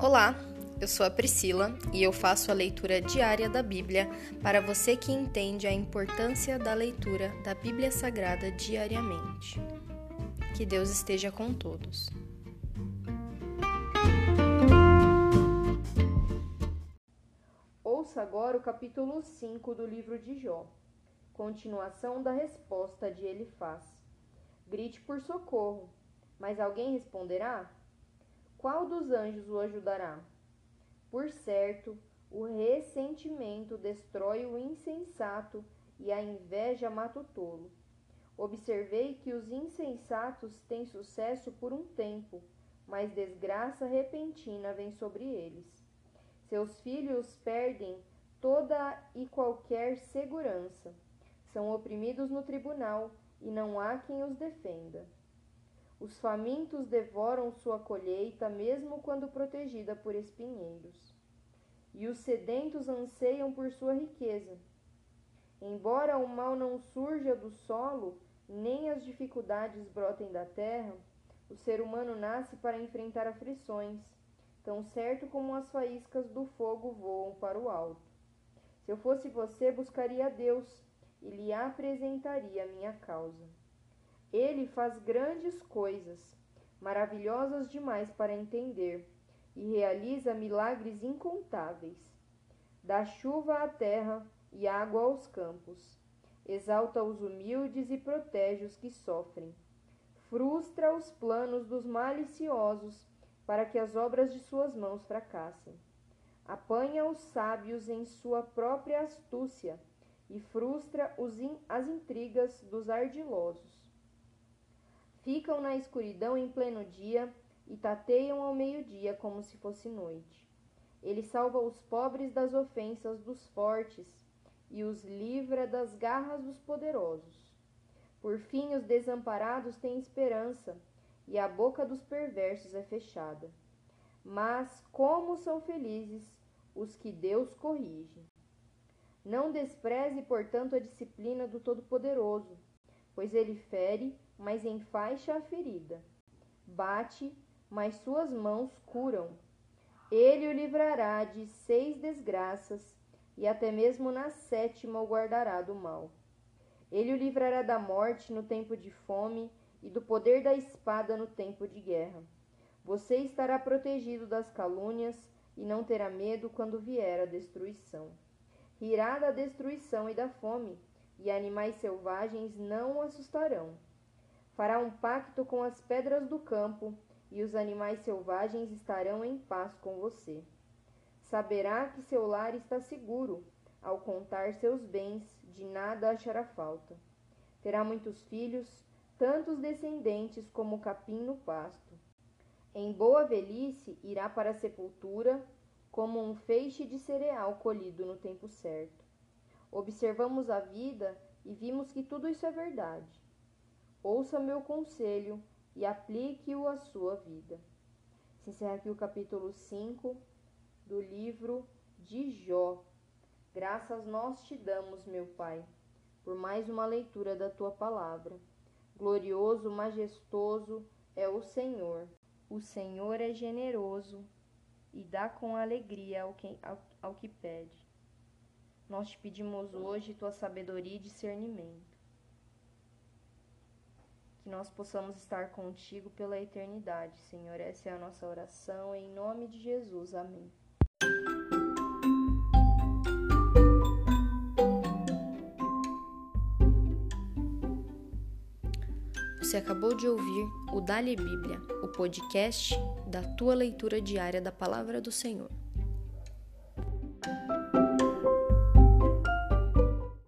Olá, eu sou a Priscila e eu faço a leitura diária da Bíblia para você que entende a importância da leitura da Bíblia Sagrada diariamente. Que Deus esteja com todos. Ouça agora o capítulo 5 do livro de Jó, continuação da resposta de Elifaz. Grite por socorro, mas alguém responderá? Qual dos anjos o ajudará? Por certo, o ressentimento destrói o insensato e a inveja mata o tolo. Observei que os insensatos têm sucesso por um tempo, mas desgraça repentina vem sobre eles. Seus filhos perdem toda e qualquer segurança. São oprimidos no tribunal e não há quem os defenda. Os famintos devoram sua colheita, mesmo quando protegida por espinheiros. E os sedentos anseiam por sua riqueza. Embora o mal não surja do solo, nem as dificuldades brotem da terra, o ser humano nasce para enfrentar aflições, tão certo como as faíscas do fogo voam para o alto. Se eu fosse você, buscaria a Deus e lhe apresentaria a minha causa. Ele faz grandes coisas, maravilhosas demais para entender, e realiza milagres incontáveis. Dá chuva à terra e água aos campos. Exalta os humildes e protege os que sofrem. Frustra os planos dos maliciosos para que as obras de suas mãos fracassem. Apanha os sábios em sua própria astúcia e frustra in as intrigas dos ardilosos. Ficam na escuridão em pleno dia e tateiam ao meio-dia como se fosse noite. Ele salva os pobres das ofensas dos fortes e os livra das garras dos poderosos. Por fim, os desamparados têm esperança e a boca dos perversos é fechada. Mas como são felizes os que Deus corrige. Não despreze, portanto, a disciplina do Todo-Poderoso, pois ele fere mas enfaixa a ferida. Bate, mas suas mãos curam. Ele o livrará de seis desgraças, e até mesmo na sétima o guardará do mal. Ele o livrará da morte no tempo de fome e do poder da espada no tempo de guerra. Você estará protegido das calúnias e não terá medo quando vier a destruição. Rirá da destruição e da fome, e animais selvagens não o assustarão. Fará um pacto com as pedras do campo, e os animais selvagens estarão em paz com você. Saberá que seu lar está seguro, ao contar seus bens, de nada achará falta. Terá muitos filhos, tantos descendentes como o capim no pasto. Em boa velhice irá para a sepultura, como um feixe de cereal colhido no tempo certo. Observamos a vida e vimos que tudo isso é verdade. Ouça meu conselho e aplique-o à sua vida. Se encerra aqui o capítulo 5 do livro de Jó. Graças nós te damos, meu Pai, por mais uma leitura da tua palavra. Glorioso, majestoso é o Senhor. O Senhor é generoso e dá com alegria ao que, ao, ao que pede. Nós te pedimos hoje tua sabedoria e discernimento que nós possamos estar contigo pela eternidade, Senhor. Essa é a nossa oração, em nome de Jesus. Amém. Você acabou de ouvir o Dali Bíblia, o podcast da tua leitura diária da palavra do Senhor.